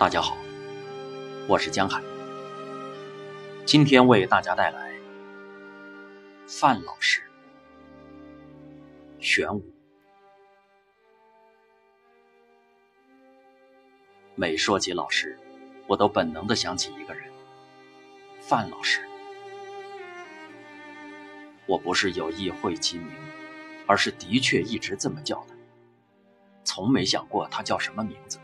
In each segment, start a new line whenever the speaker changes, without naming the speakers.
大家好，我是江海，今天为大家带来范老师玄武。每说起老师，我都本能的想起一个人——范老师。我不是有意讳其名，而是的确一直这么叫他，从没想过他叫什么名字。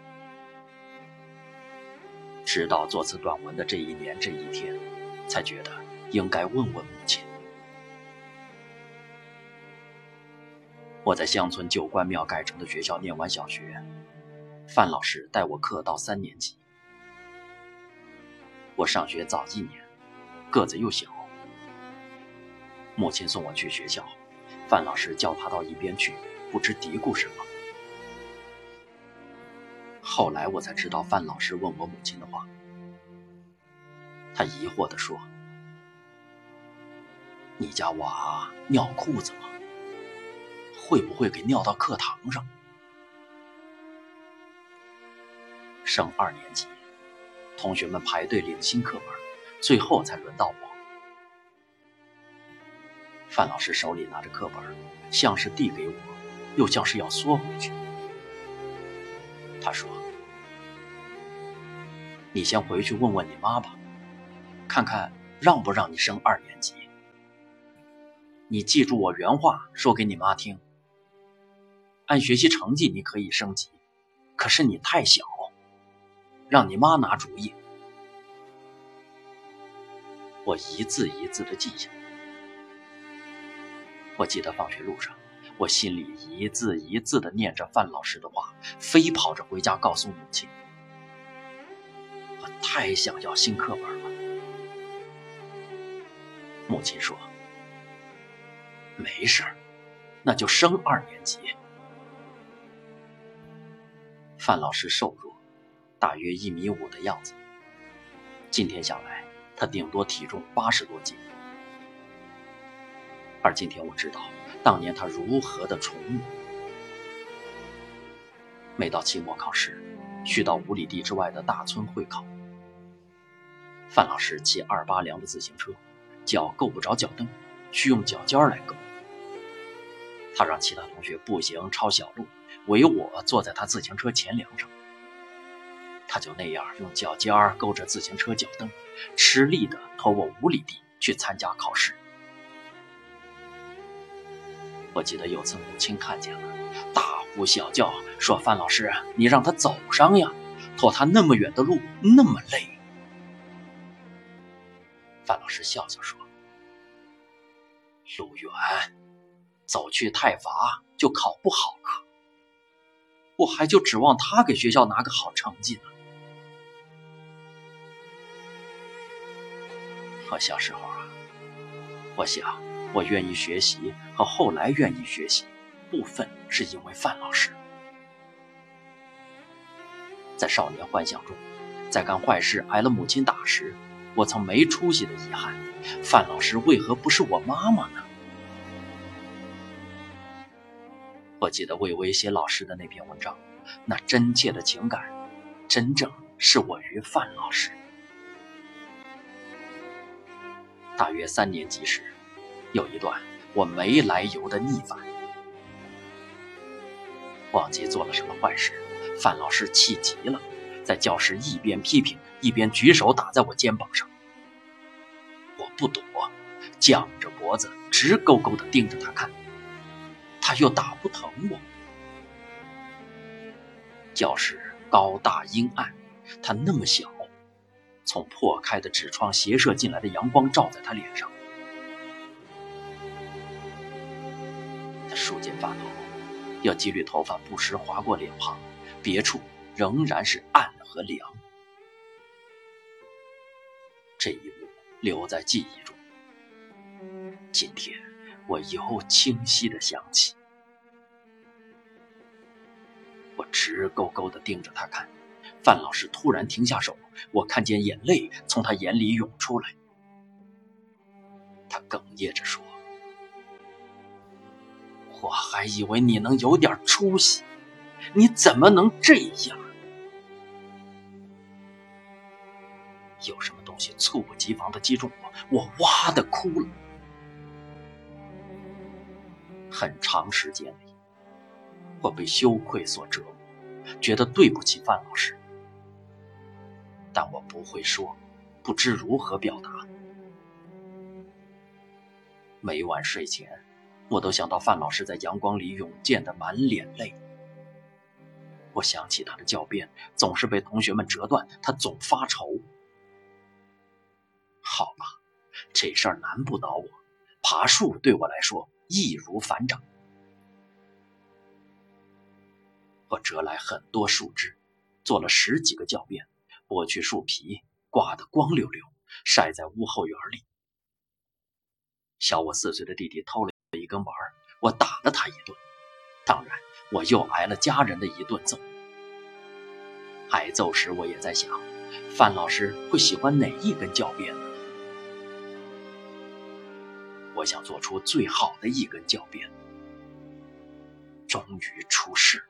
直到做此短文的这一年这一天，才觉得应该问问母亲。我在乡村旧关庙改成的学校念完小学，范老师带我课到三年级。我上学早一年，个子又小。母亲送我去学校，范老师叫他到一边去，不知嘀咕什么。后来我才知道，范老师问我母亲的话。他疑惑地说：“你家娃尿裤子吗？会不会给尿到课堂上？”升二年级，同学们排队领新课本，最后才轮到我。范老师手里拿着课本，像是递给我，又像是要缩回去。他说：“你先回去问问你妈吧，看看让不让你升二年级。你记住我原话，说给你妈听。按学习成绩你可以升级，可是你太小，让你妈拿主意。”我一字一字的记下。我记得放学路上。我心里一字一字的念着范老师的话，飞跑着回家告诉母亲。太想要新课本了。母亲说：“没事，那就升二年级。”范老师瘦弱，大约一米五的样子。今天想来，他顶多体重八十多斤。而今天我知道。当年他如何的宠我。每到期末考试，去到五里地之外的大村会考，范老师骑二八梁的自行车，脚够不着脚蹬，需用脚尖来够。他让其他同学步行抄小路，唯我坐在他自行车前梁上。他就那样用脚尖勾着自行车脚蹬，吃力的拖我五里地去参加考试。我记得有次母亲看见了，大呼小叫说：“范老师，你让他走上呀，拖他那么远的路，那么累。”范老师笑笑说：“路远，走去太乏，就考不好了。我还就指望他给学校拿个好成绩呢。”我小时候啊，我想。我愿意学习和后来愿意学习，部分是因为范老师。在少年幻想中，在干坏事挨了母亲打时，我曾没出息的遗憾：范老师为何不是我妈妈呢？我记得魏巍写老师的那篇文章，那真切的情感，真正是我与范老师。大约三年级时。有一段我没来由的逆反，忘记做了什么坏事，范老师气急了，在教室一边批评一边举手打在我肩膀上。我不躲，僵着脖子直勾勾的盯着他看，他又打不疼我。教室高大阴暗，他那么小，从破开的纸窗斜射进来的阳光照在他脸上。他梳紧发头，有几缕头发不时划过脸庞，别处仍然是暗和凉。这一幕留在记忆中。今天我又清晰的想起，我直勾勾的盯着他看。范老师突然停下手，我看见眼泪从他眼里涌出来。他哽咽着说。我还以为你能有点出息，你怎么能这样？猝不及防的击中我，我哇的哭了。很长时间里，我被羞愧所折磨，觉得对不起范老师，但我不会说，不知如何表达。每晚睡前，我都想到范老师在阳光里勇健的满脸泪。我想起他的教鞭总是被同学们折断，他总发愁。好吧，这事儿难不倒我，爬树对我来说。易如反掌。我折来很多树枝，做了十几个教鞭，剥去树皮，挂得光溜溜，晒在屋后园里。小我四岁的弟弟偷了一根玩我打了他一顿，当然，我又挨了家人的一顿揍。挨揍时，我也在想，范老师会喜欢哪一根教鞭？我想做出最好的一根教鞭，终于出世。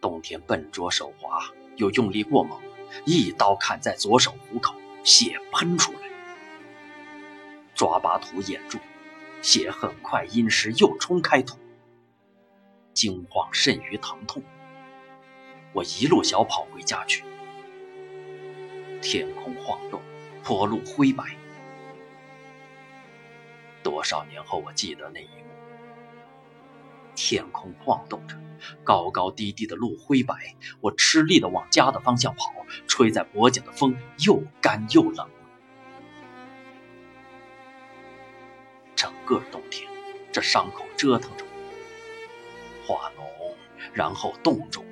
冬天笨拙手滑，又用力过猛，一刀砍在左手虎口，血喷出来。抓把土掩住，血很快因湿又冲开土。惊慌甚于疼痛，我一路小跑回家去。天空晃动，坡路灰白。多少年后，我记得那一幕：天空晃动着，高高低低的路灰白，我吃力地往家的方向跑，吹在脖颈的风又干又冷。整个冬天，这伤口折腾着我，化脓，然后冻肿。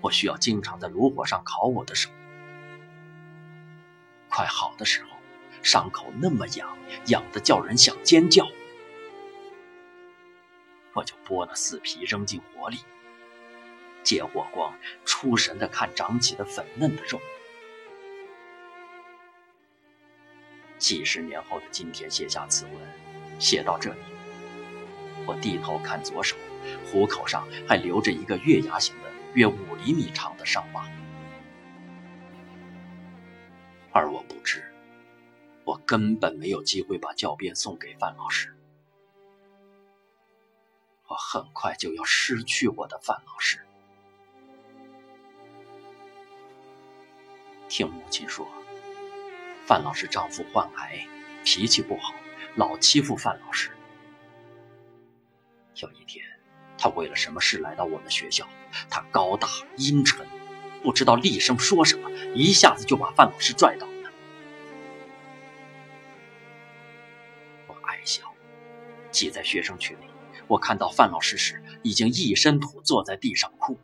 我需要经常在炉火上烤我的手。快好的时候。伤口那么痒，痒的叫人想尖叫。我就剥了死皮扔进火里，借火光出神的看长起的粉嫩的肉。几十年后的今天写下此文，写到这里，我低头看左手，虎口上还留着一个月牙形的约五厘米长的伤疤，而我不知。我根本没有机会把教鞭送给范老师，我很快就要失去我的范老师。听母亲说，范老师丈夫患癌，脾气不好，老欺负范老师。有一天，他为了什么事来到我们学校，他高大阴沉，不知道厉声说什么，一下子就把范老师拽倒。挤在学生群里，我看到范老师时，已经一身土坐在地上哭。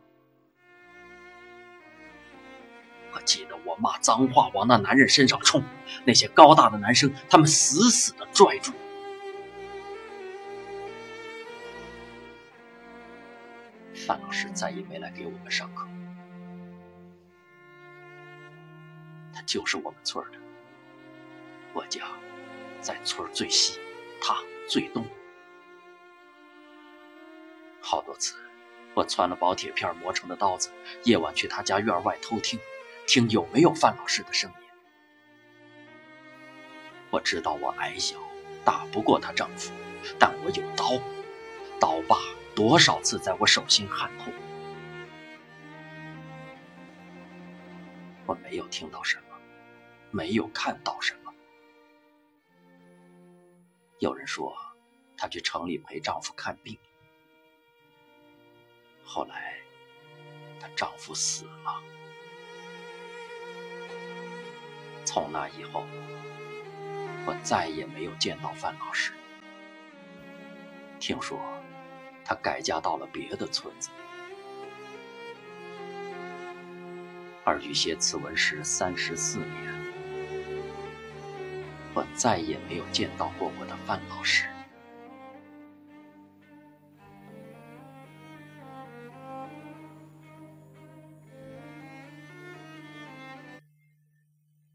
我记得我骂脏话往那男人身上冲，那些高大的男生，他们死死的拽住。范老师再也没来给我们上课，他就是我们村的。我家在村最西，他最东。我攥了薄铁片磨成的刀子，夜晚去他家院外偷听，听有没有范老师的声音。我知道我矮小，打不过她丈夫，但我有刀，刀疤多少次在我手心撼痛。我没有听到什么，没有看到什么。有人说，她去城里陪丈夫看病。后来，她丈夫死了。从那以后，我再也没有见到范老师。听说，她改嫁到了别的村子。而写此文时三十四年，我再也没有见到过我的范老师。